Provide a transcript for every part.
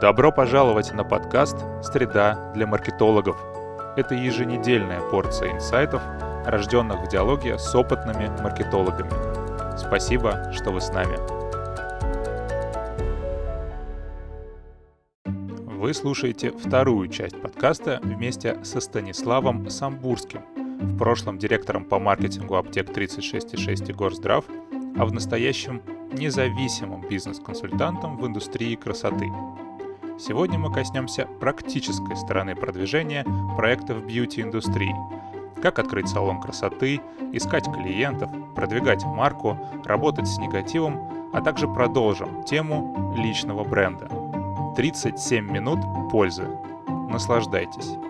Добро пожаловать на подкаст «Среда для маркетологов». Это еженедельная порция инсайтов, рожденных в диалоге с опытными маркетологами. Спасибо, что вы с нами. Вы слушаете вторую часть подкаста вместе со Станиславом Самбурским, в прошлом директором по маркетингу аптек 36.6 и Горздрав, а в настоящем независимым бизнес-консультантом в индустрии красоты. Сегодня мы коснемся практической стороны продвижения проектов бьюти-индустрии. Как открыть салон красоты, искать клиентов, продвигать марку, работать с негативом, а также продолжим тему личного бренда. 37 минут пользы. Наслаждайтесь.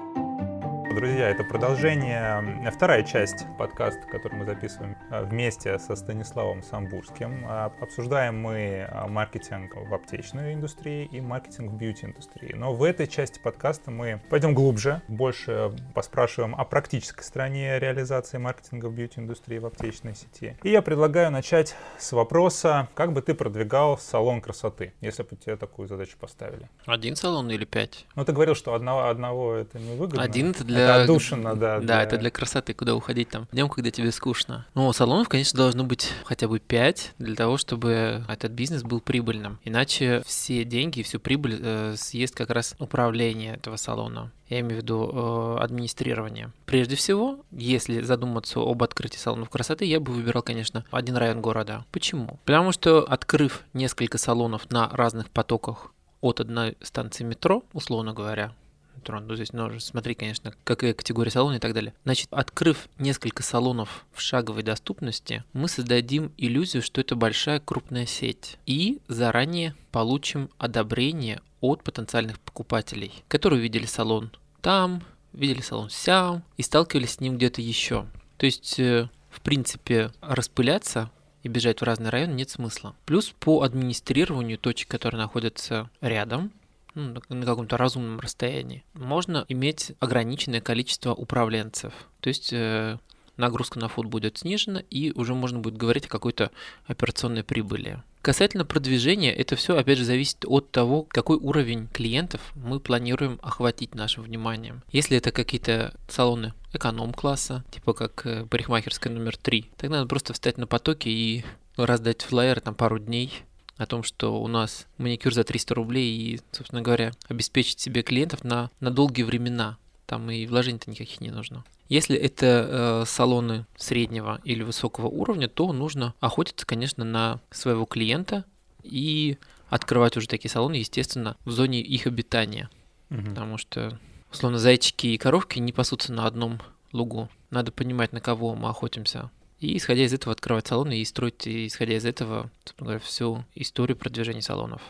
Друзья, это продолжение, вторая часть подкаста, который мы записываем а, вместе со Станиславом Самбурским. А, обсуждаем мы а, маркетинг в аптечной индустрии и маркетинг в бьюти-индустрии. Но в этой части подкаста мы пойдем глубже, больше поспрашиваем о практической стороне реализации маркетинга в бьюти-индустрии в аптечной сети. И я предлагаю начать с вопроса, как бы ты продвигал салон красоты, если бы тебе такую задачу поставили? Один салон или пять? Ну, ты говорил, что одного, одного это не выгодно. Один это для это отдушина, да. Да, для... это для красоты, куда уходить там днем, когда тебе скучно. Ну, салонов, конечно, должно быть хотя бы 5 для того, чтобы этот бизнес был прибыльным. Иначе все деньги, всю прибыль э, съест как раз управление этого салона. Я имею в виду э, администрирование. Прежде всего, если задуматься об открытии салонов красоты, я бы выбирал, конечно, один район города. Почему? Потому что, открыв несколько салонов на разных потоках от одной станции метро, условно говоря, трон. Ну, здесь нужно смотреть, конечно, какая категория салона и так далее. Значит, открыв несколько салонов в шаговой доступности, мы создадим иллюзию, что это большая крупная сеть. И заранее получим одобрение от потенциальных покупателей, которые видели салон там, видели салон сям и сталкивались с ним где-то еще. То есть, э, в принципе, распыляться и бежать в разные районы нет смысла. Плюс по администрированию точек, которые находятся рядом, ну, на каком-то разумном расстоянии, можно иметь ограниченное количество управленцев. То есть э, нагрузка на фуд будет снижена, и уже можно будет говорить о какой-то операционной прибыли. Касательно продвижения, это все, опять же, зависит от того, какой уровень клиентов мы планируем охватить нашим вниманием. Если это какие-то салоны эконом-класса, типа как э, парикмахерская номер 3, тогда надо просто встать на потоке и раздать флайеры там пару дней, о том, что у нас маникюр за 300 рублей и, собственно говоря, обеспечить себе клиентов на, на долгие времена. Там и вложений-то никаких не нужно. Если это э, салоны среднего или высокого уровня, то нужно охотиться, конечно, на своего клиента и открывать уже такие салоны, естественно, в зоне их обитания. Угу. Потому что, условно, зайчики и коровки не пасутся на одном лугу. Надо понимать, на кого мы охотимся. И исходя из этого открывать салоны и строить, исходя из этого, говоря, всю историю продвижения салонов.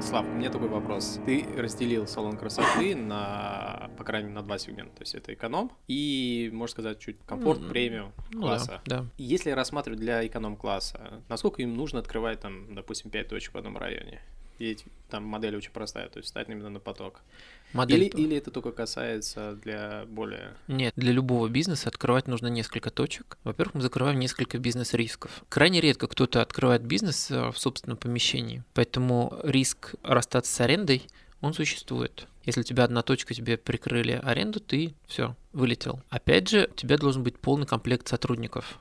Слав, у меня такой вопрос. Ты разделил салон красоты на, по крайней мере, на два сегмента. То есть это эконом и, можно сказать, чуть комфорт, mm-hmm. премиум ну класса. Да, да. Если рассматривать для эконом-класса, насколько им нужно открывать там, допустим, 5 точек в одном районе? И там модель очень простая, то есть стать именно на поток. Модель... Или, или это только касается для более... Нет, для любого бизнеса открывать нужно несколько точек. Во-первых, мы закрываем несколько бизнес-рисков. Крайне редко кто-то открывает бизнес э, в собственном помещении, поэтому риск расстаться с арендой, он существует. Если у тебя одна точка, тебе прикрыли аренду, ты все, вылетел. Опять же, у тебя должен быть полный комплект сотрудников.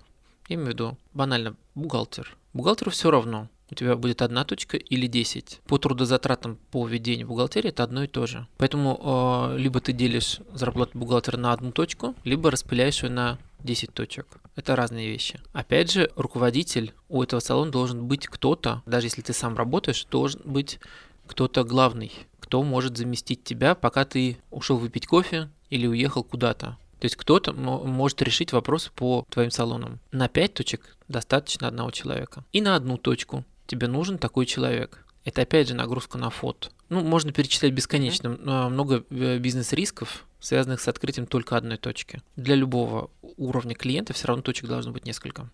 Я имею в виду, банально, бухгалтер. Бухгалтеру все равно, у тебя будет одна точка или 10. По трудозатратам по ведению бухгалтерии это одно и то же. Поэтому э, либо ты делишь зарплату бухгалтера на одну точку, либо распыляешь ее на 10 точек. Это разные вещи. Опять же, руководитель у этого салона должен быть кто-то, даже если ты сам работаешь, должен быть кто-то главный, кто может заместить тебя, пока ты ушел выпить кофе или уехал куда-то. То есть кто-то может решить вопросы по твоим салонам. На 5 точек достаточно одного человека. И на одну точку тебе нужен такой человек. Это опять же нагрузка на фот. Ну, можно перечислять бесконечно. Mm-hmm. Много э, бизнес-рисков, связанных с открытием только одной точки. Для любого уровня клиента все равно точек должно быть несколько.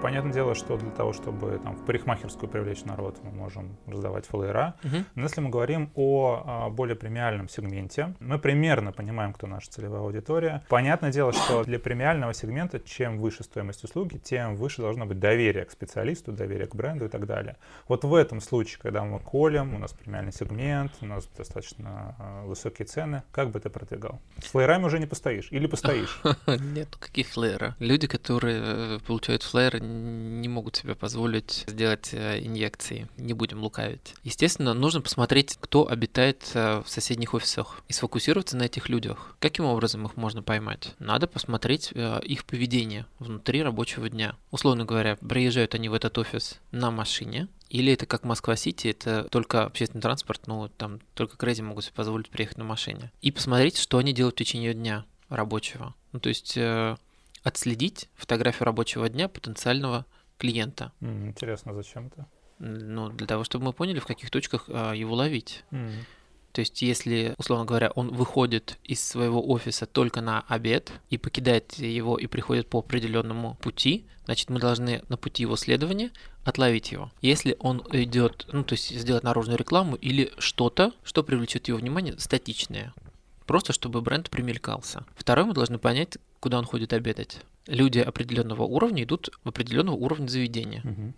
Понятное дело, что для того, чтобы там, в парикмахерскую привлечь народ, мы можем раздавать флеера. Угу. Но если мы говорим о, о более премиальном сегменте, мы примерно понимаем, кто наша целевая аудитория. Понятное дело, что для премиального сегмента, чем выше стоимость услуги, тем выше должно быть доверие к специалисту, доверие к бренду и так далее. Вот в этом случае, когда мы колем, у нас премиальный сегмент, у нас достаточно э, высокие цены, как бы ты продвигал? С флеерами уже не постоишь или постоишь? Нет, какие флееры? Люди, которые э, получают флеер, не могут себе позволить сделать э, инъекции. Не будем лукавить. Естественно, нужно посмотреть, кто обитает э, в соседних офисах и сфокусироваться на этих людях. Каким образом их можно поймать? Надо посмотреть их поведение внутри рабочего дня. Условно говоря, приезжают они в этот офис на машине, или это как Москва-Сити, это только общественный транспорт, ну, там только Крэзи могут себе позволить приехать на машине. И посмотреть, что они делают в течение дня рабочего. Ну, то есть э, отследить фотографию рабочего дня потенциального клиента. Интересно, зачем это? Ну, для того, чтобы мы поняли, в каких точках э, его ловить. Mm. То есть, если, условно говоря, он выходит из своего офиса только на обед и покидает его и приходит по определенному пути, значит, мы должны на пути его следования отловить его. Если он идет, ну, то есть сделать наружную рекламу или что-то, что привлечет его внимание, статичное, просто чтобы бренд примелькался. Второе, мы должны понять, куда он ходит обедать. Люди определенного уровня идут в определенного уровня заведения. Угу.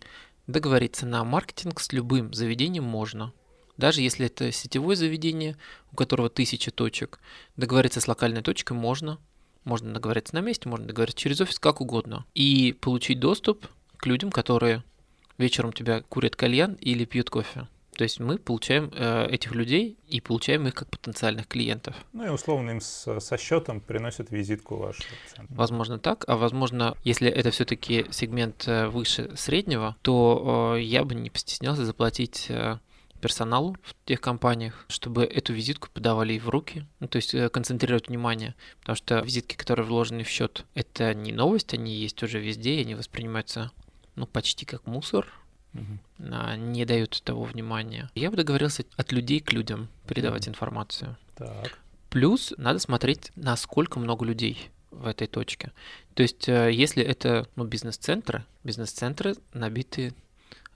Договориться на маркетинг с любым заведением можно. Даже если это сетевое заведение, у которого тысяча точек, договориться с локальной точкой можно. Можно договориться на месте, можно договориться через офис, как угодно. И получить доступ к людям, которые вечером тебя курят кальян или пьют кофе. То есть мы получаем э, этих людей и получаем их как потенциальных клиентов. Ну и условно им с, со счетом приносят визитку вашу. Возможно так, а возможно, если это все-таки сегмент э, выше среднего, то э, я бы не постеснялся заплатить э, персоналу в тех компаниях, чтобы эту визитку подавали в руки, ну, то есть э, концентрировать внимание, потому что визитки, которые вложены в счет, это не новость, они есть уже везде, и они воспринимаются ну, почти как мусор, угу. не дают того внимания. Я бы договорился от людей к людям передавать угу. информацию. Так. Плюс надо смотреть, насколько много людей в этой точке. То есть, э, если это ну, бизнес-центры, бизнес-центры набиты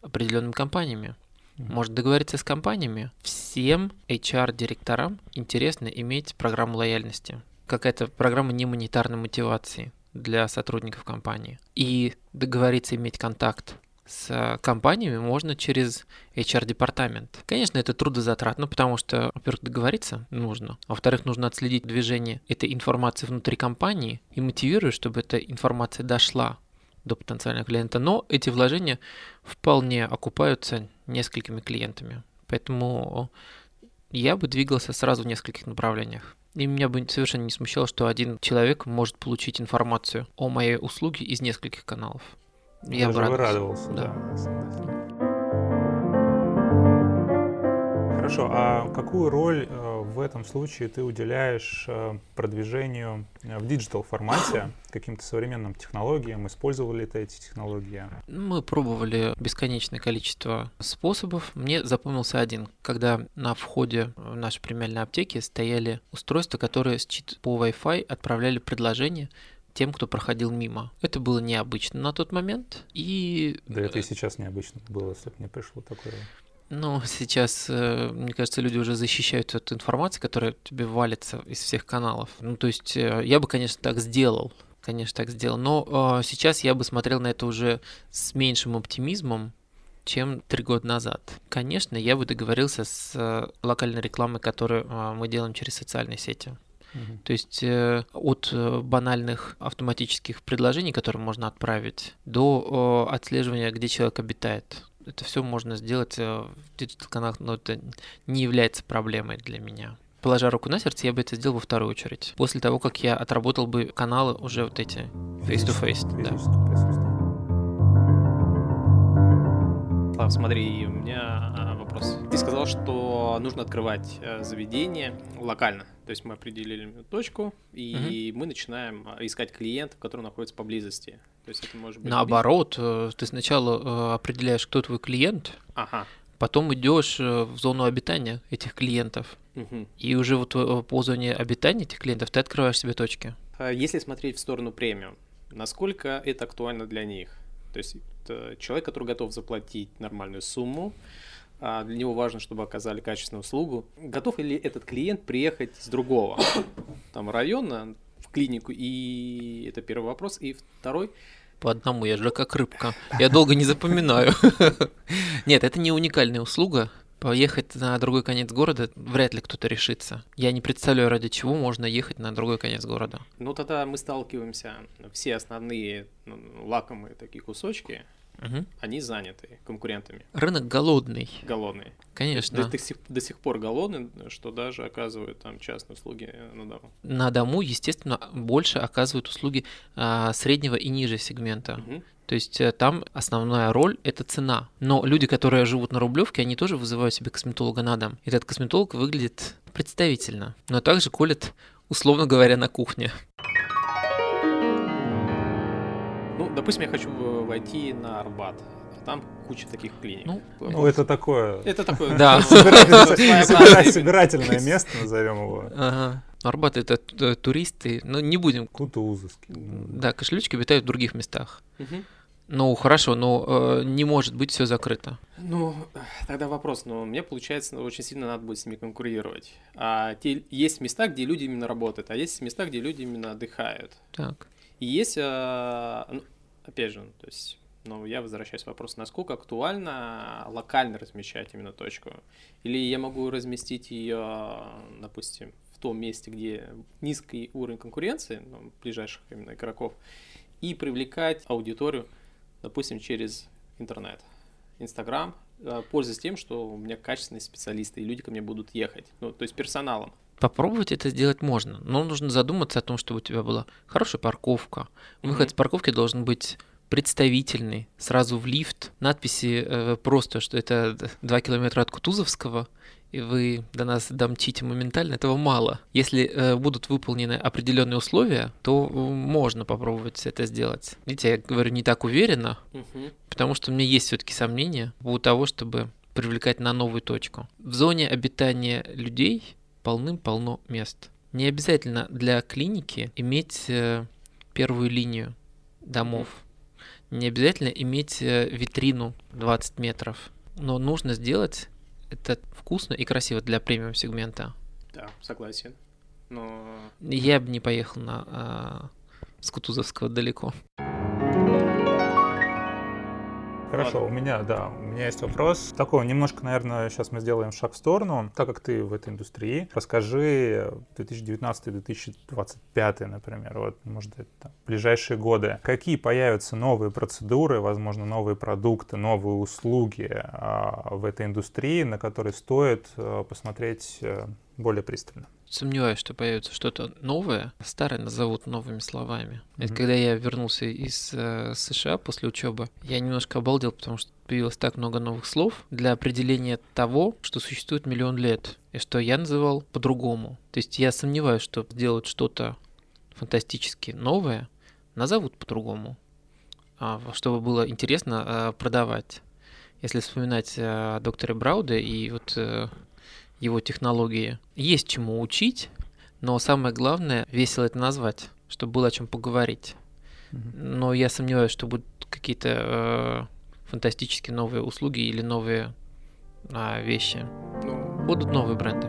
определенными компаниями. Может договориться с компаниями. Всем HR-директорам интересно иметь программу лояльности. Какая-то программа немонетарной мотивации для сотрудников компании. И договориться иметь контакт с компаниями можно через HR-департамент. Конечно, это трудозатратно, потому что, во-первых, договориться нужно, а во-вторых, нужно отследить движение этой информации внутри компании и мотивировать, чтобы эта информация дошла до потенциального клиента. Но эти вложения вполне окупаются несколькими клиентами. Поэтому я бы двигался сразу в нескольких направлениях. И меня бы совершенно не смущало, что один человек может получить информацию о моей услуге из нескольких каналов. Я Даже бы радовался. Да. да. Хорошо, а какую роль э, в этом случае ты уделяешь э, продвижению э, в digital формате, каким-то современным технологиям? Использовали ли ты эти технологии? Мы пробовали бесконечное количество способов. Мне запомнился один, когда на входе в наши премиальные аптеки стояли устройства, которые по Wi-Fi отправляли предложения тем, кто проходил мимо. Это было необычно на тот момент. И... Да это и сейчас необычно было, если бы мне пришло такое. Ну, сейчас, э, мне кажется, люди уже защищают эту информацию, которая тебе валится из всех каналов. Ну, то есть э, я бы, конечно, так сделал, конечно, так сделал, но э, сейчас я бы смотрел на это уже с меньшим оптимизмом, чем три года назад. Конечно, я бы договорился с локальной рекламой, которую мы делаем через социальные сети. То есть э, от банальных автоматических предложений, которые можно отправить, до э, отслеживания, где человек обитает это все можно сделать э, в диджитал-каналах, но это не является проблемой для меня. Положа руку на сердце, я бы это сделал во вторую очередь. После того, как я отработал бы каналы уже вот эти face-to-face. -face, да. Слав, смотри, у меня а, вопрос. Ты сказал, что нужно открывать э, заведение локально. То есть мы определили точку, и угу. мы начинаем а, искать клиентов, которые находятся поблизости. То есть это может быть... Наоборот, э, ты сначала э, определяешь, кто твой клиент, ага. потом идешь в зону обитания этих клиентов. Угу. И уже вот по зоне обитания этих клиентов ты открываешь себе точки. А если смотреть в сторону премиум, насколько это актуально для них? То есть это человек, который готов заплатить нормальную сумму, а для него важно, чтобы оказали качественную услугу. Готов ли этот клиент приехать с другого там района в клинику? И это первый вопрос. И второй, по одному, я же как рыбка. Я долго не запоминаю. Нет, это не уникальная услуга. Поехать на другой конец города вряд ли кто-то решится. Я не представляю, ради чего можно ехать на другой конец города. Ну, тогда мы сталкиваемся, все основные ну, лакомые такие кусочки, угу. они заняты конкурентами. Рынок голодный. Голодный. Конечно. До, до, сих, до сих пор голодный, что даже оказывают там частные услуги на дому. На дому, естественно, больше оказывают услуги а, среднего и ниже сегмента. Угу. То есть э, там основная роль – это цена. Но люди, которые живут на Рублевке, они тоже вызывают себе косметолога на дом. Этот косметолог выглядит представительно, но также колет, условно говоря, на кухне. Допустим, я хочу войти на Арбат. Там куча таких клиник. Ну, ну это такое... Это такое... Да. Собирательное место, назовем его. Ага. Арбат это туристы, но не будем. Кутузовский. Да, кошелечки обитают в других местах. Ну, хорошо, но э, не может быть все закрыто. Ну, тогда вопрос. Но мне, получается, очень сильно надо будет с ними конкурировать. А те, есть места, где люди именно работают, а есть места, где люди именно отдыхают. Так. И есть, э, ну, опять же, то есть, ну, я возвращаюсь к вопросу, насколько актуально локально размещать именно точку? Или я могу разместить ее, допустим, в том месте, где низкий уровень конкуренции, ну, ближайших именно игроков, и привлекать аудиторию допустим, через интернет, Инстаграм, э, пользуясь тем, что у меня качественные специалисты, и люди ко мне будут ехать, ну, то есть персоналом. Попробовать это сделать можно, но нужно задуматься о том, чтобы у тебя была хорошая парковка. Выход mm-hmm. с парковки должен быть представительный, сразу в лифт, надписи э, просто, что это 2 километра от Кутузовского, и вы до нас домчите моментально, этого мало. Если э, будут выполнены определенные условия, то э, можно попробовать это сделать. Видите, я говорю не так уверенно, угу. потому что у меня есть все-таки сомнения по поводу того, чтобы привлекать на новую точку. В зоне обитания людей полным-полно мест. Не обязательно для клиники иметь э, первую линию домов. Не обязательно иметь э, витрину 20 метров. Но нужно сделать это вкусно и красиво для премиум сегмента. Да, согласен. Но... Я бы не поехал на а, с Кутузовского далеко. Хорошо, Ладно. у меня, да, у меня есть вопрос. Такой, немножко, наверное, сейчас мы сделаем шаг в сторону. Так как ты в этой индустрии, расскажи 2019-2025, например, вот, может, это ближайшие годы. Какие появятся новые процедуры, возможно, новые продукты, новые услуги а, в этой индустрии, на которые стоит а, посмотреть более пристально? Сомневаюсь, что появится что-то новое. Старое назовут новыми словами. Mm-hmm. Это когда я вернулся из э, США после учебы, я немножко обалдел, потому что появилось так много новых слов для определения того, что существует миллион лет, и что я называл по-другому. То есть я сомневаюсь, что сделать что-то фантастически новое, назовут по-другому, а, чтобы было интересно а, продавать. Если вспоминать о докторе Брауде и вот э, его технологии. Есть чему учить, но самое главное весело это назвать, чтобы было о чем поговорить. Но я сомневаюсь, что будут какие-то э, фантастические новые услуги или новые э, вещи. Ну, будут новые бренды.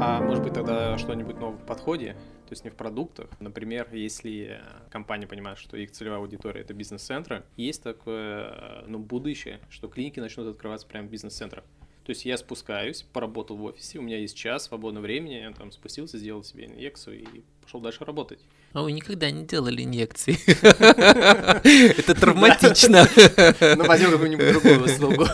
А может быть тогда что-нибудь новое в подходе? То есть не в продуктах. Например, если компания понимает, что их целевая аудитория это бизнес-центры, есть такое ну, будущее, что клиники начнут открываться прямо в бизнес-центрах. То есть я спускаюсь, поработал в офисе, у меня есть час свободного времени, я там спустился, сделал себе инъекцию и пошел дальше работать. А вы никогда не делали инъекции? Это травматично. Ну, возьмем какую-нибудь другую услугу.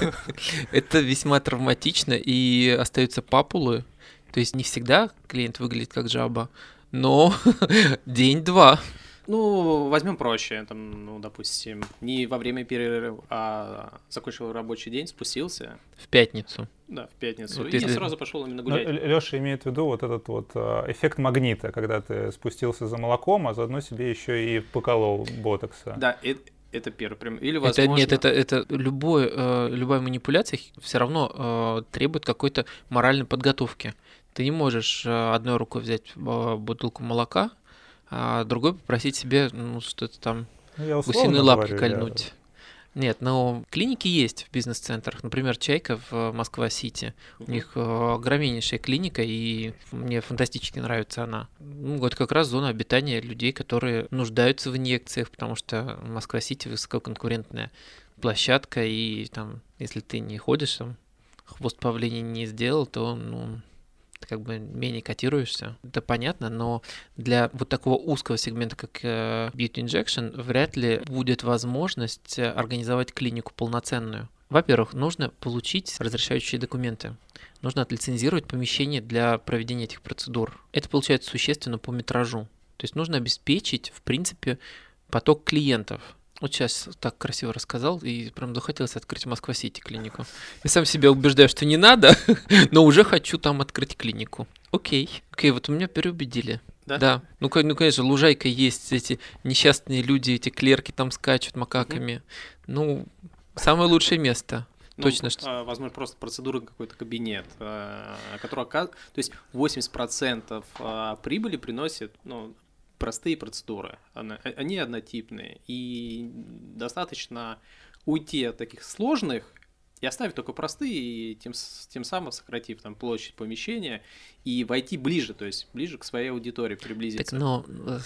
Это весьма травматично, и остаются папулы. То есть не всегда клиент выглядит как жаба, но день-два. Ну, возьмем проще, там, ну, допустим, не во время перерыва, а закончил рабочий день, спустился. В пятницу. Да, в пятницу. Вот и если... сразу пошел именно гулять. Леша имеет в виду вот этот вот а, эффект магнита, когда ты спустился за молоком, а заодно себе еще и поколол ботокса. Да, это, это первый прям. Или возможно... Это, нет, это, это любой, э, любая манипуляция все равно э, требует какой-то моральной подготовки. Ты не можешь э, одной рукой взять э, бутылку молока, а другой попросить себе ну, что-то там ну, гусиной лапки кольнуть. Я... Нет, но клиники есть в бизнес-центрах. Например, Чайка в Москва-Сити. У них э, огромнейшая клиника, и мне фантастически нравится она. Ну, вот как раз зона обитания людей, которые нуждаются в инъекциях, потому что Москва-Сити высококонкурентная площадка, и там, если ты не ходишь, там, хвост павления не сделал, то, ну, ты как бы менее котируешься. Это понятно, но для вот такого узкого сегмента, как э, Beauty Injection, вряд ли будет возможность э, организовать клинику полноценную. Во-первых, нужно получить разрешающие документы. Нужно отлицензировать помещение для проведения этих процедур. Это получается существенно по метражу. То есть нужно обеспечить, в принципе, поток клиентов. Вот сейчас так красиво рассказал, и прям захотелось открыть Москва-Сити клинику. Я сам себя убеждаю, что не надо, но уже хочу там открыть клинику. Окей, окей, вот у меня переубедили. Да? Да. Ну, ну, конечно, лужайка есть, эти несчастные люди, эти клерки там скачут макаками. Ну, самое лучшее место. Ну, Точно, что... А, возможно, просто процедура какой-то кабинет, а, который, то есть 80% а, прибыли приносит ну, простые процедуры, они однотипные, и достаточно уйти от таких сложных и оставить только простые, и тем, тем самым сократив там площадь помещения и войти ближе, то есть ближе к своей аудитории приблизиться. Так, но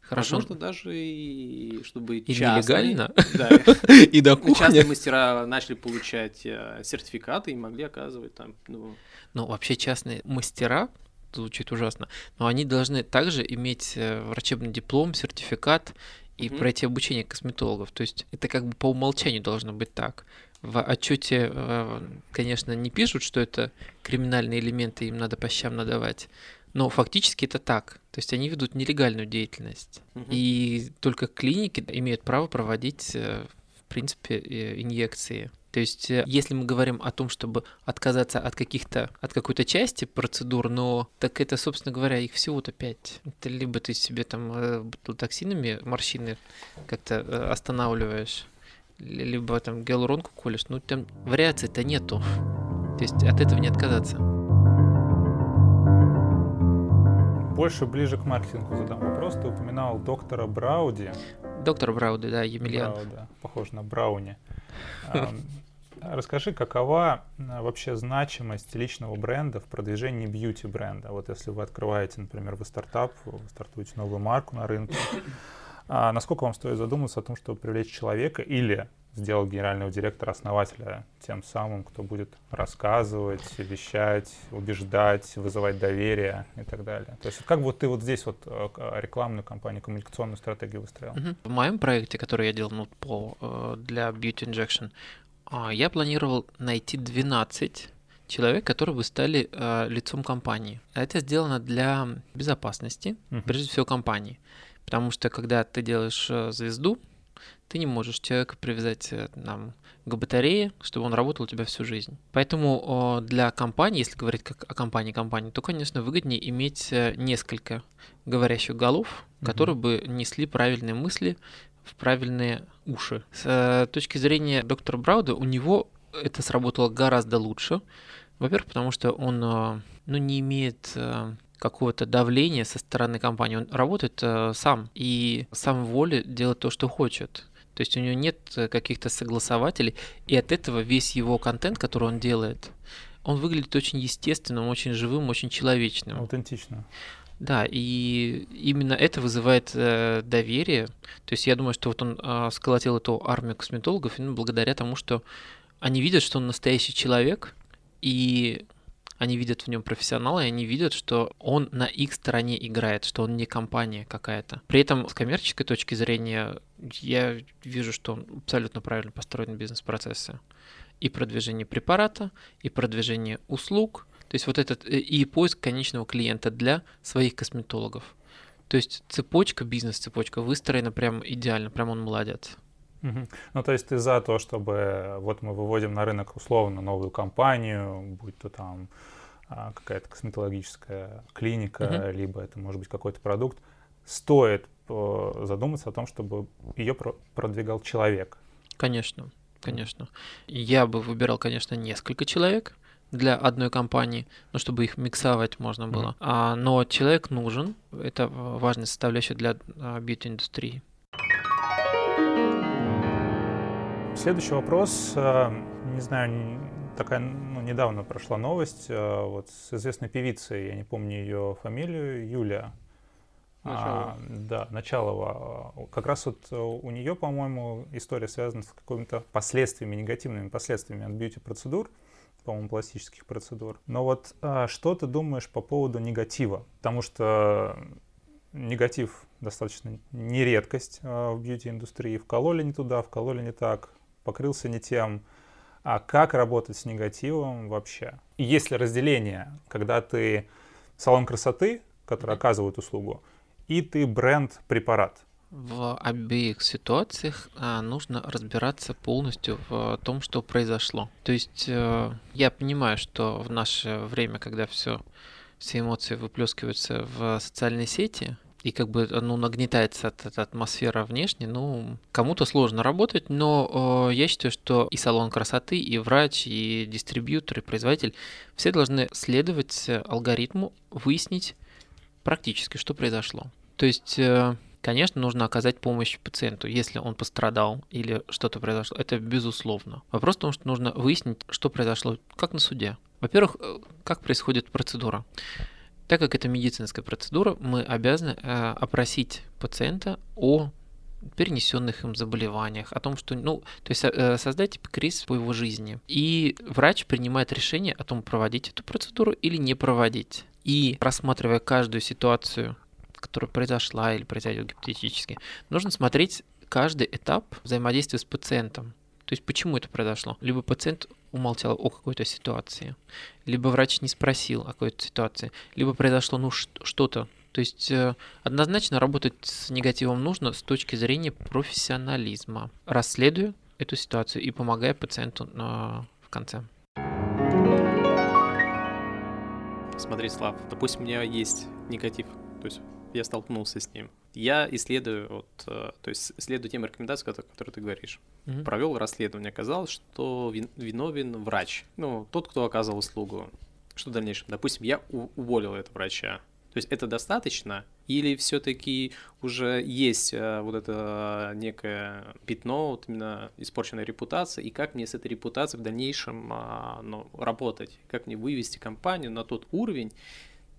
Хорошо. Возможно, даже и чтобы и частные, нелегально, да, и до кухни. Частные мастера начали получать э, сертификаты и могли оказывать там. Ну, ну вообще частные мастера звучит ужасно, но они должны также иметь э, врачебный диплом, сертификат и mm-hmm. пройти обучение косметологов. То есть это как бы по умолчанию должно быть так. В отчете, э, конечно, не пишут, что это криминальные элементы, им надо по щам надавать. Но фактически это так. То есть они ведут нелегальную деятельность. Угу. И только клиники имеют право проводить, э, принципе, инъекции. То есть, э, если мы говорим о том, чтобы отказаться от каких-то, от какой-то части процедур, но так это, собственно говоря, их всего-то пять. Это либо ты себе там э, токсинами морщины как-то э, останавливаешь, либо там гиалуронку колешь, ну там вариаций-то нету. То есть от этого не отказаться. Больше ближе к маркетингу задам вопрос. Ты упоминал доктора Брауди. Доктор Брауди, да, Емельян. Брауда, похож на Брауни. Расскажи, какова вообще значимость личного бренда в продвижении бьюти-бренда? Вот если вы открываете, например, вы стартап, вы стартуете новую марку на рынке, а насколько вам стоит задуматься о том, чтобы привлечь человека или сделал генерального директора, основателя тем самым, кто будет рассказывать, вещать, убеждать, вызывать доверие и так далее. То есть как вот ты вот здесь вот э, рекламную кампанию, коммуникационную стратегию выстроил? В моем проекте, который я делал ну, по, э, для Beauty Injection, а, я планировал найти 12 человек, которые бы стали э, лицом компании. Это сделано для безопасности, uh-huh. прежде всего компании. Потому что когда ты делаешь звезду, ты не можешь человека привязать э, нам, к батарее, чтобы он работал у тебя всю жизнь. Поэтому для компании, если говорить как о компании компании, то, конечно, выгоднее иметь э, несколько говорящих голов, mm-hmm. которые бы несли правильные мысли в правильные уши. С э, точки зрения доктора Брауда, у него это сработало гораздо лучше. Во-первых, потому что он ну, не имеет какого-то давления со стороны компании. Он работает э, сам и сам воли делает то, что хочет. То есть у него нет э, каких-то согласователей, и от этого весь его контент, который он делает, он выглядит очень естественным, очень живым, очень человечным. Аутентично. Да, и именно это вызывает э, доверие. То есть я думаю, что вот он э, сколотил эту армию косметологов именно благодаря тому, что они видят, что он настоящий человек, и они видят в нем профессионала, и они видят, что он на их стороне играет, что он не компания какая-то. При этом с коммерческой точки зрения я вижу, что он абсолютно правильно построен бизнес-процессы. И продвижение препарата, и продвижение услуг, то есть вот этот э, и поиск конечного клиента для своих косметологов. То есть цепочка, бизнес-цепочка выстроена прям идеально, прям он молодец. Угу. Ну, то есть ты за то, чтобы вот мы выводим на рынок условно новую компанию, будь то там а, какая-то косметологическая клиника, uh-huh. либо это может быть какой-то продукт, стоит э, задуматься о том, чтобы ее продвигал человек. Конечно, конечно. Я бы выбирал, конечно, несколько человек, для одной компании, ну, чтобы их миксовать можно было. Mm-hmm. А, но человек нужен, это важная составляющая для бьюти-индустрии. Следующий вопрос, э, не знаю, такая, ну, недавно прошла новость, э, вот с известной певицей, я не помню ее фамилию, Юлия. Начало. А, да, Началова. Как раз вот у нее, по-моему, история связана с какими-то последствиями, негативными последствиями от бьюти-процедур, по-моему, пластических процедур. Но вот а, что ты думаешь по поводу негатива? Потому что негатив достаточно не редкость а, в бьюти-индустрии. Вкололи не туда, вкололи не так, покрылся не тем. А как работать с негативом вообще? И есть ли разделение, когда ты салон красоты, который оказывает услугу, и ты бренд-препарат? В обеих ситуациях а, нужно разбираться полностью в том, что произошло. То есть э, я понимаю, что в наше время, когда все, все эмоции выплескиваются в социальные сети, и как бы ну, нагнетается от, от атмосфера внешне, ну, кому-то сложно работать, но э, я считаю, что и салон красоты, и врач, и дистрибьютор, и производитель, все должны следовать алгоритму, выяснить практически, что произошло. То есть, э, конечно, нужно оказать помощь пациенту, если он пострадал или что-то произошло. Это безусловно. Вопрос в том, что нужно выяснить, что произошло, как на суде. Во-первых, э, как происходит процедура. Так как это медицинская процедура, мы обязаны э, опросить пациента о перенесенных им заболеваниях, о том, что, ну, то есть э, создать кризис по его жизни. И врач принимает решение о том, проводить эту процедуру или не проводить. И рассматривая каждую ситуацию, которая произошла или произойдет гипотетически, нужно смотреть каждый этап взаимодействия с пациентом. То есть почему это произошло? Либо пациент умолчал о какой-то ситуации, либо врач не спросил о какой-то ситуации, либо произошло ну что-то. То есть э, однозначно работать с негативом нужно с точки зрения профессионализма, расследуя эту ситуацию и помогая пациенту на, в конце. Смотри, Слав, допустим, у меня есть негатив, то есть я столкнулся с ним. Я исследую, вот, э, то есть следую тем рекомендациям, которые ты говоришь. Mm-hmm. Провел расследование, оказалось, что виновен врач, ну, тот, кто оказывал услугу. Что в дальнейшем? Допустим, я уволил этого врача. То есть это достаточно? Или все-таки уже есть э, вот это некое пятно, вот именно испорченная репутация, и как мне с этой репутацией в дальнейшем а, ну, работать? Как мне вывести компанию на тот уровень,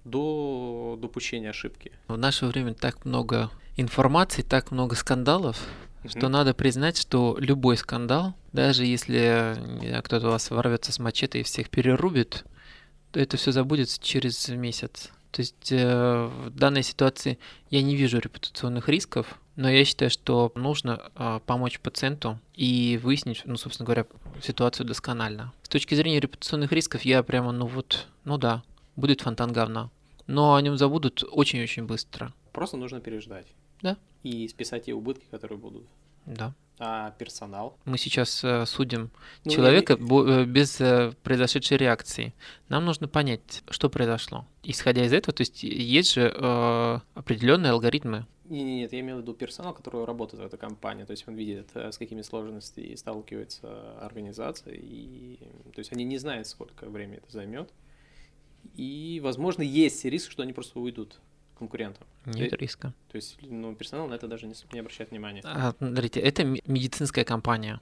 до допущения ошибки. В наше время так много информации, так много скандалов. Что надо признать, что любой скандал, даже если кто-то у вас ворвется с мачете и всех перерубит, то это все забудется через месяц. То есть э, в данной ситуации я не вижу репутационных рисков, но я считаю, что нужно э, помочь пациенту и выяснить, ну, собственно говоря, ситуацию досконально. С точки зрения репутационных рисков я прямо, ну вот, ну да, будет фонтан говна. Но о нем забудут очень-очень быстро. Просто нужно переждать. Да. И списать те убытки, которые будут. Да. А персонал? Мы сейчас э, судим ну, человека я... Э, без э, произошедшей реакции. Нам нужно понять, что произошло. Исходя из этого, то есть есть же э, определенные алгоритмы. Нет, нет, я имею в виду персонал, который работает в этой компании, то есть он видит, э, с какими сложностями сталкивается организация, и то есть они не знают, сколько времени это займет. И, возможно, есть риск, что они просто уйдут конкурентам. Нет то, риска. То есть, ну, персонал на это даже не, не обращает внимания. А, смотрите, это медицинская компания.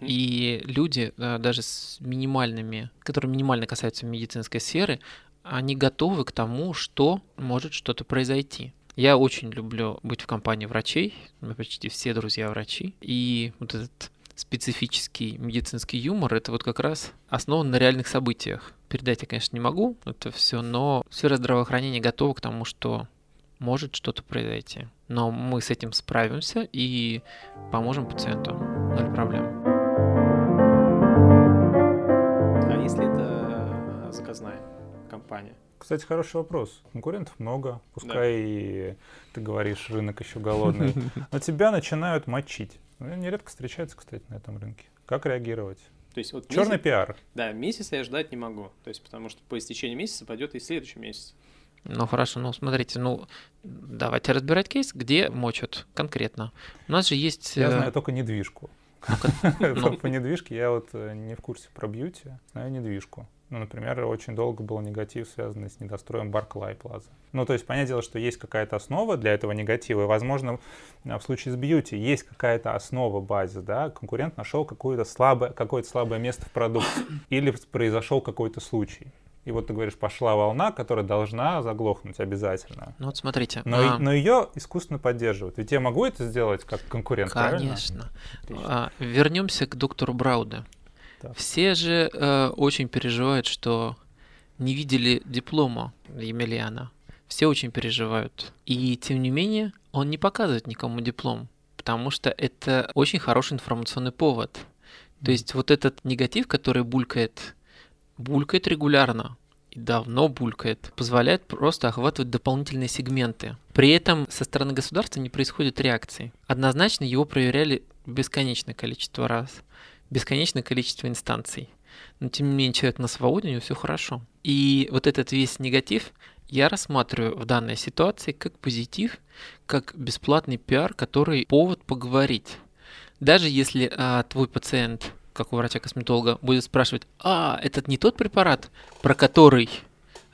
И люди, даже с минимальными, которые минимально касаются медицинской сферы, они готовы к тому, что может что-то произойти. Я очень люблю быть в компании врачей, мы почти все друзья врачи, и вот этот специфический медицинский юмор, это вот как раз основан на реальных событиях. Передать я, конечно, не могу это все, но сфера здравоохранения готова к тому, что может что-то произойти. Но мы с этим справимся и поможем пациенту. Ноль проблем. А если это заказная компания? Кстати, хороший вопрос. Конкурентов много, пускай да. и ты говоришь, рынок еще голодный, но тебя начинают мочить. Ну, нередко встречается, кстати, на этом рынке. Как реагировать? То есть вот черный месяц, пиар. Да, месяц я ждать не могу. То есть потому что по истечении месяца пойдет и следующий месяц. Ну хорошо, ну смотрите, ну давайте разбирать кейс, где мочат конкретно. У нас же есть. Я э, знаю только недвижку. По недвижке я вот э, не в курсе про бьюти, знаю недвижку. Ну, например, очень долго был негатив, связанный с недостроем Барклай Плаза. Ну, то есть, понятное дело, что есть какая-то основа для этого негатива, и, возможно, в случае с бьюти есть какая-то основа базы, да, конкурент нашел какое-то слабое, какое-то слабое место в продукте, или произошел какой-то случай. И вот ты говоришь, пошла волна, которая должна заглохнуть обязательно. Ну вот смотрите. Но, а... но ее искусственно поддерживают. Ведь я могу это сделать как конкурент, Конечно. А, вернемся к доктору Брауде. Да. Все же э, очень переживают, что не видели диплома Емельяна. Все очень переживают. И тем не менее, он не показывает никому диплом, потому что это очень хороший информационный повод. То есть вот этот негатив, который булькает булькает регулярно и давно булькает, позволяет просто охватывать дополнительные сегменты. При этом со стороны государства не происходит реакции. Однозначно его проверяли бесконечное количество раз, бесконечное количество инстанций. Но тем не менее человек на свободе, у него все хорошо. И вот этот весь негатив я рассматриваю в данной ситуации как позитив, как бесплатный пиар, который повод поговорить. Даже если а, твой пациент как у врача-косметолога, будет спрашивать, а, этот не тот препарат, про который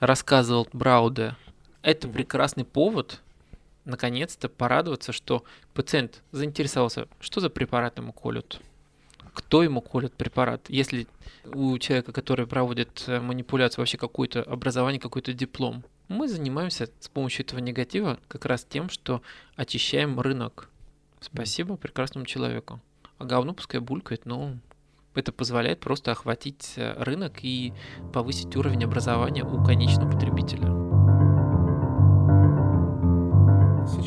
рассказывал Брауде, это прекрасный повод наконец-то порадоваться, что пациент заинтересовался, что за препарат ему колют, кто ему колет препарат. Если у человека, который проводит э, манипуляцию, вообще какое-то образование, какой-то диплом, мы занимаемся с помощью этого негатива как раз тем, что очищаем рынок. Спасибо прекрасному человеку. А говно пускай булькает, но это позволяет просто охватить э, рынок и повысить уровень образования у конечного потребителя.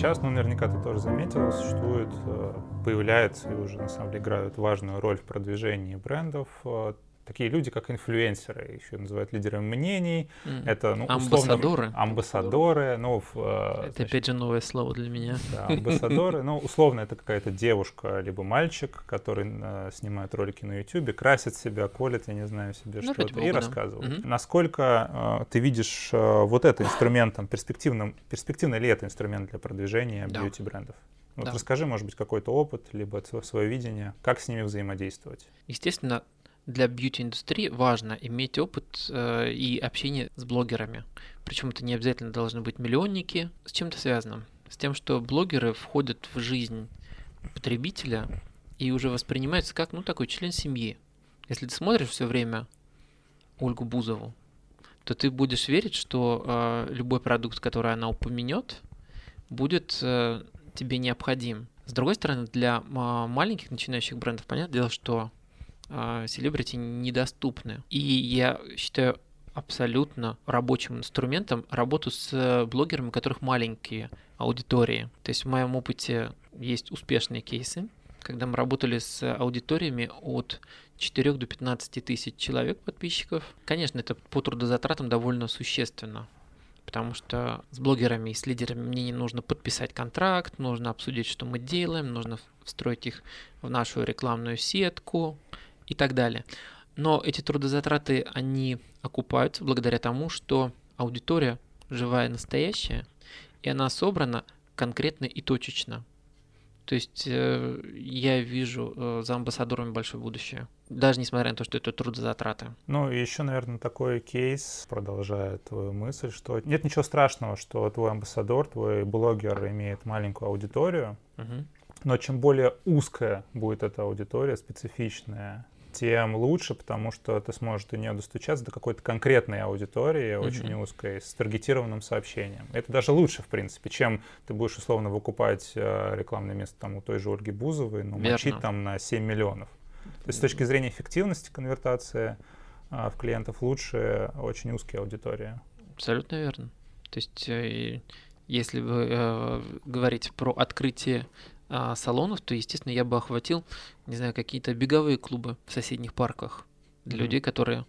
Сейчас, ну, наверняка ты тоже заметил, существует, э, появляется и уже на самом деле играют важную роль в продвижении брендов э, такие люди, как инфлюенсеры, еще называют лидерами мнений. Mm. Это, ну, условно, амбассадоры. Амбассадоры. Ну, в, э, это значит, опять же новое слово для меня. Да, амбассадоры. Ну, условно, это какая-то девушка, либо мальчик, который э, снимает ролики на YouTube, красит себя, колет, я не знаю, себе ну, что-то, и рассказывает. Mm-hmm. Насколько э, ты видишь э, вот это инструментом, перспективным, перспективный ли это инструмент для продвижения да. бьюти-брендов? Вот да. расскажи, может быть, какой-то опыт, либо свое видение, как с ними взаимодействовать. Естественно, для бьюти-индустрии важно иметь опыт э, и общение с блогерами. Причем это не обязательно должны быть миллионники. С чем это связано? С тем, что блогеры входят в жизнь потребителя и уже воспринимаются как, ну, такой член семьи. Если ты смотришь все время Ольгу Бузову, то ты будешь верить, что э, любой продукт, который она упомянет, будет э, тебе необходим. С другой стороны, для э, маленьких начинающих брендов, понятное дело, что селебрити недоступны. И я считаю абсолютно рабочим инструментом работу с блогерами, у которых маленькие аудитории. То есть в моем опыте есть успешные кейсы, когда мы работали с аудиториями от 4 до 15 тысяч человек подписчиков. Конечно, это по трудозатратам довольно существенно, потому что с блогерами и с лидерами мне не нужно подписать контракт, нужно обсудить, что мы делаем, нужно встроить их в нашу рекламную сетку, и так далее. Но эти трудозатраты, они окупаются благодаря тому, что аудитория живая, настоящая, и она собрана конкретно и точечно. То есть э, я вижу э, за амбассадорами большое будущее, даже несмотря на то, что это трудозатраты. Ну и еще, наверное, такой кейс, продолжая твою мысль, что нет ничего страшного, что твой амбассадор, твой блогер имеет маленькую аудиторию, угу. но чем более узкая будет эта аудитория, специфичная, тем лучше, потому что ты сможешь до нее достучаться до какой-то конкретной аудитории, mm-hmm. очень узкой, с таргетированным сообщением. Это даже лучше, в принципе, чем ты будешь условно выкупать э, рекламное место там у той же Ольги Бузовой, но Верно. мочить там на 7 миллионов. То есть с точки зрения эффективности конвертации э, в клиентов лучше очень узкие аудитории. Абсолютно верно. То есть э, если вы э, говорить про открытие а, салонов, то, естественно, я бы охватил, не знаю, какие-то беговые клубы в соседних парках для mm-hmm. людей, которые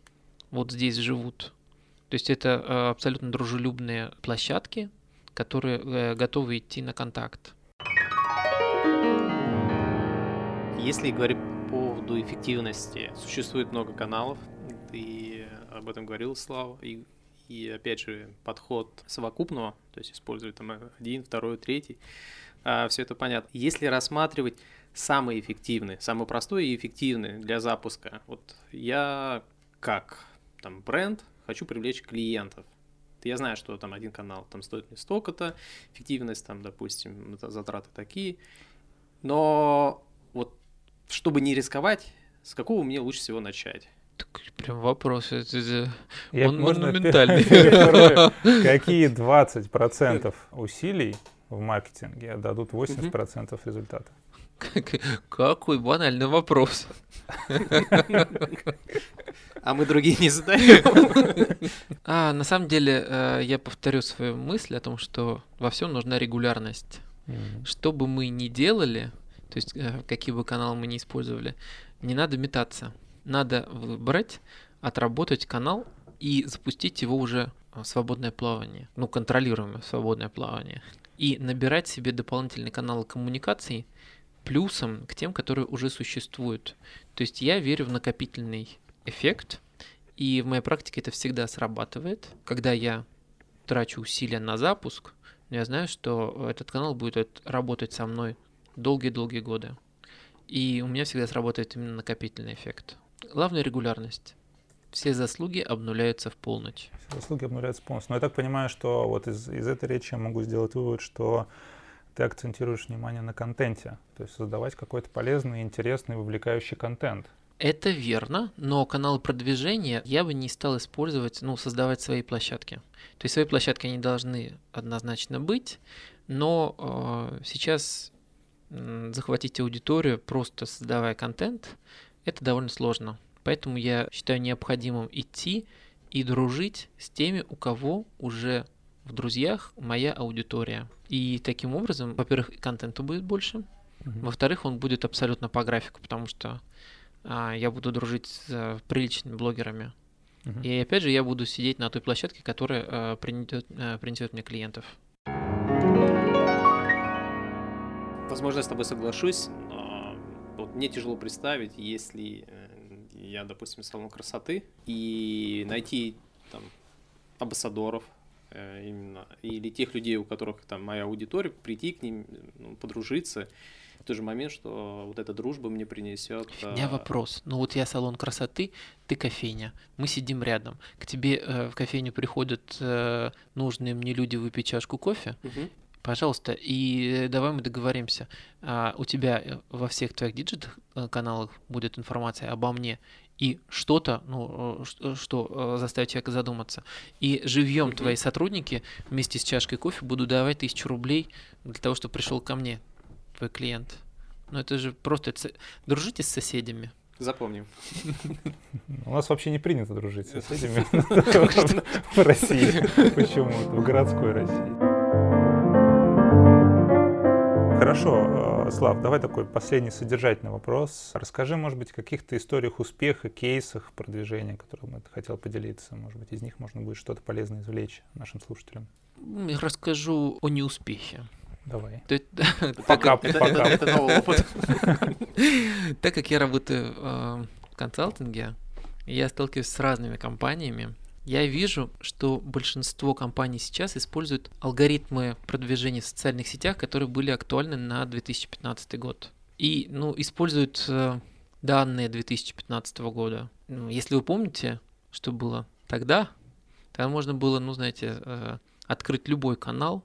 вот здесь живут. То есть это а, абсолютно дружелюбные площадки, которые э, готовы идти на контакт. Если говорить по поводу эффективности, существует много каналов, ты об этом говорил, Слава, и, и опять же подход совокупного, то есть использовать там один, второй, третий а, все это понятно. Если рассматривать самый эффективный, самый простой и эффективный для запуска, вот я как там бренд, хочу привлечь клиентов. Я знаю, что там один канал там стоит мне столько-то, эффективность там, допустим, затраты такие. Но вот чтобы не рисковать, с какого мне лучше всего начать? Так, прям вопрос, это, это, Я, он можно монументальный. Какие 20% усилий в маркетинге дадут 80% результата? Какой банальный вопрос. А мы другие не задаем. А, на самом деле, э, я повторю свою мысль о том, что во всем нужна регулярность. Что бы мы ни делали, то есть э, какие бы каналы мы ни использовали, не надо метаться. Надо выбрать, отработать канал и запустить его уже в свободное плавание, ну, контролируемое свободное плавание, и набирать себе дополнительные каналы коммуникаций плюсом к тем, которые уже существуют. То есть я верю в накопительный эффект, и в моей практике это всегда срабатывает. Когда я трачу усилия на запуск, я знаю, что этот канал будет работать со мной долгие-долгие годы. И у меня всегда сработает именно накопительный эффект. Главное регулярность. Все заслуги обнуляются в полночь. Все заслуги обнуляются полностью. Но я так понимаю, что вот из, из этой речи я могу сделать вывод, что ты акцентируешь внимание на контенте, то есть создавать какой-то полезный, интересный, вовлекающий контент. Это верно, но каналы продвижения я бы не стал использовать, ну, создавать свои площадки. То есть свои площадки они должны однозначно быть, но э, сейчас э, захватить аудиторию просто создавая контент, это довольно сложно. Поэтому я считаю необходимым идти и дружить с теми, у кого уже в друзьях моя аудитория. И таким образом, во-первых, контента будет больше, uh-huh. во-вторых, он будет абсолютно по графику, потому что а, я буду дружить с а, приличными блогерами. Uh-huh. И опять же, я буду сидеть на той площадке, которая а, принесет, а, принесет мне клиентов. Возможно, я с тобой соглашусь, но вот мне тяжело представить, если э, я, допустим, салон красоты, и найти там амбассадоров, Э, именно, или тех людей, у которых там моя аудитория, прийти к ним, ну, подружиться. В тот же момент, что вот эта дружба мне принесет. Фигня а... вопрос. Ну вот я салон красоты, ты кофейня. Мы сидим рядом. К тебе э, в кофейню приходят э, нужные мне люди выпить чашку кофе. Угу. Пожалуйста, и давай мы договоримся. А, у тебя э, во всех твоих digital каналах будет информация обо мне и что-то, ну, э, что э, заставит человека задуматься. И живьем mm-hmm. твои сотрудники вместе с чашкой кофе будут давать тысячу рублей для того, чтобы пришел ко мне твой клиент. Ну, это же просто... Это... Дружите с соседями. Запомним. У нас вообще не принято дружить с соседями в России. Почему-то, в городской России. Хорошо, э, Слав, давай такой последний содержательный вопрос. Расскажи, может быть, о каких-то историях успеха, кейсах продвижения, которыми ты хотел поделиться. Может быть, из них можно будет что-то полезное извлечь нашим слушателям. Я расскажу о неуспехе. Давай. Пока, пока. Это новый опыт. Так как я работаю э, в консалтинге, я сталкиваюсь с разными компаниями, я вижу, что большинство компаний сейчас используют алгоритмы продвижения в социальных сетях, которые были актуальны на 2015 год. И ну, используют э, данные 2015 года. Ну, если вы помните, что было тогда, тогда можно было, ну, знаете, э, открыть любой канал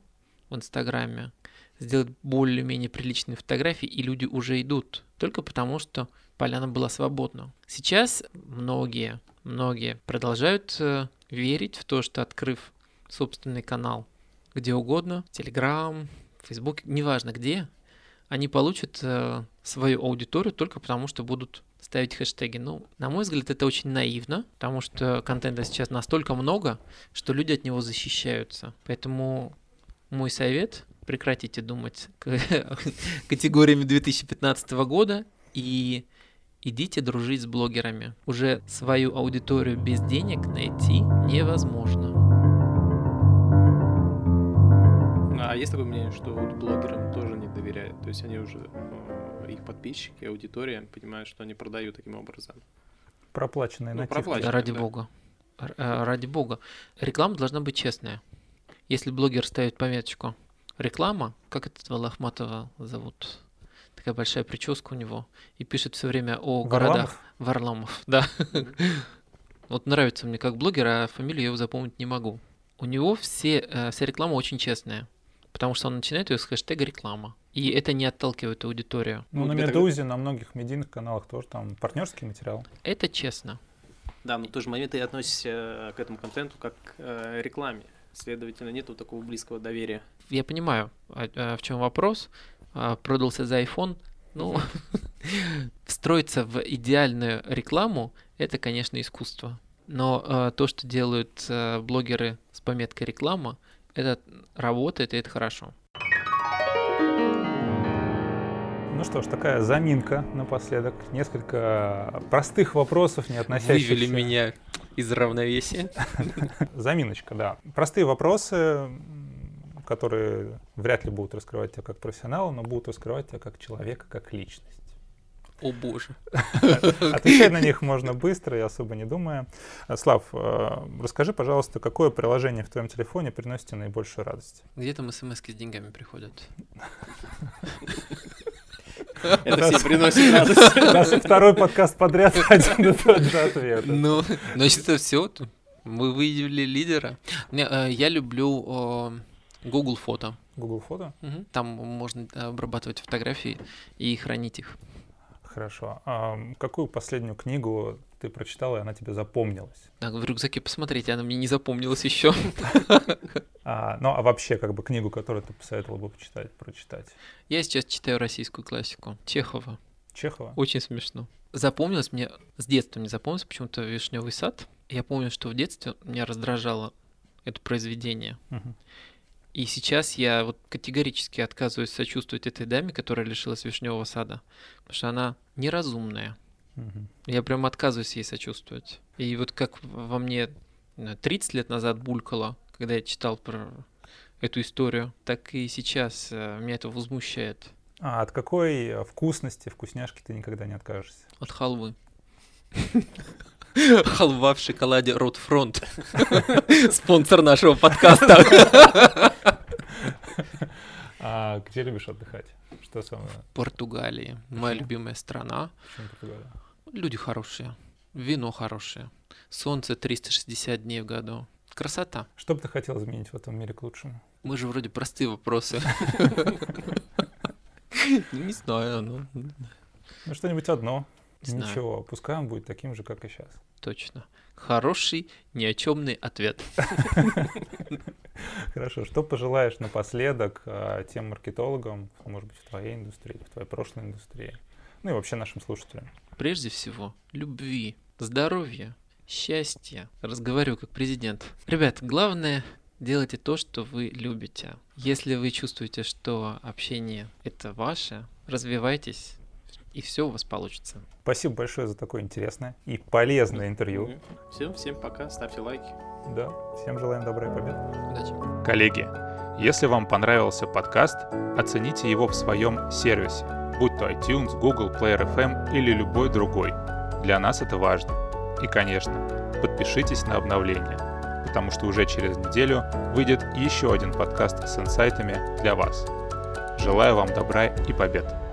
в Инстаграме, сделать более-менее приличные фотографии, и люди уже идут. Только потому, что поляна была свободна. Сейчас многие многие продолжают э, верить в то, что открыв собственный канал где угодно, Telegram, Facebook, неважно где, они получат э, свою аудиторию только потому, что будут ставить хэштеги. Ну, на мой взгляд, это очень наивно, потому что контента сейчас настолько много, что люди от него защищаются. Поэтому мой совет – прекратите думать категориями 2015 года и Идите дружить с блогерами. Уже свою аудиторию без денег найти невозможно. А есть такое мнение, что вот блогерам тоже не доверяют. То есть они уже, э, их подписчики, аудитория понимают, что они продают таким образом. Проплаченные ну, проплаченные, Ради да. бога. Э, ради бога. Реклама должна быть честная. Если блогер ставит пометочку реклама, как этого Лохматова зовут? Такая большая прическа у него, и пишет все время о Варламов? городах. Варламов, да. Вот нравится мне как блогер, а фамилию я его запомнить не могу. У него все, э, вся реклама очень честная, потому что он начинает ее с хэштега реклама. И это не отталкивает аудиторию. Ну, на Медузе, на многих медийных каналах тоже там партнерский материал. Это честно. Да, но в тот же момент ты относишься э, к этому контенту как к э, рекламе. Следовательно, нету такого близкого доверия. Я понимаю, а, в чем вопрос. А, продался за iPhone. Ну, встроиться в идеальную рекламу – это, конечно, искусство. Но э, то, что делают э, блогеры с пометкой реклама, это работает, и это хорошо. Ну что ж, такая заминка напоследок. Несколько простых вопросов, не относящихся... Вывели меня из равновесия. Заминочка, да. Простые вопросы, которые вряд ли будут раскрывать тебя как профессионала, но будут раскрывать тебя как человека, как личность. О боже. Отвечать на них можно быстро и особо не думая. Слав, э, расскажи, пожалуйста, какое приложение в твоем телефоне приносит тебе наибольшую радость? Где там смс с деньгами приходят? Это все приносит радость. Наш второй подкаст подряд один и тот же ответ. Ну, значит, это все. Мы выявили лидера. Э, я люблю Google фото. Google фото? Там можно обрабатывать фотографии и хранить их. Хорошо. А какую последнюю книгу ты прочитала, и она тебе запомнилась? Так, в рюкзаке посмотрите, она мне не запомнилась еще. А, ну, а вообще, как бы книгу, которую ты посоветовал бы почитать, прочитать? Я сейчас читаю российскую классику. Чехова. Чехова? Очень смешно. Запомнилось мне, с детства мне запомнилось почему-то «Вишневый сад». Я помню, что в детстве меня раздражало это произведение. Угу. И сейчас я вот категорически отказываюсь сочувствовать этой даме, которая лишилась вишневого сада, потому что она неразумная. Угу. Я прям отказываюсь ей сочувствовать. И вот как во мне 30 лет назад булькало, когда я читал про эту историю, так и сейчас э, меня это возмущает. А от какой вкусности, вкусняшки ты никогда не откажешься? От халвы. Халва в шоколаде Ротфронт. Спонсор нашего подкаста. А где любишь отдыхать? Что самое? В Португалии. Моя любимая страна. Почему Португалия? Люди хорошие. Вино хорошее. Солнце 360 дней в году. Красота. Что бы ты хотел изменить в этом мире к лучшему? Мы же вроде простые вопросы. Не знаю, ну... Ну, что-нибудь одно. Ничего, пускай он будет таким же, как и сейчас. Точно. Хороший, ни о чемный ответ. Хорошо. Что пожелаешь напоследок а, тем маркетологам, может быть, в твоей индустрии, в твоей прошлой индустрии, ну и вообще нашим слушателям? Прежде всего, любви, здоровья, счастья. Разговариваю как президент. Ребят, главное делайте то, что вы любите. Если вы чувствуете, что общение это ваше, развивайтесь, и все у вас получится. Спасибо большое за такое интересное и полезное интервью. Всем, всем пока, ставьте лайки. Да, всем желаем добра и победы. Удачи. Коллеги, если вам понравился подкаст, оцените его в своем сервисе, будь то iTunes, Google, Player FM или любой другой. Для нас это важно. И, конечно, подпишитесь на обновления, потому что уже через неделю выйдет еще один подкаст с инсайтами для вас. Желаю вам добра и побед!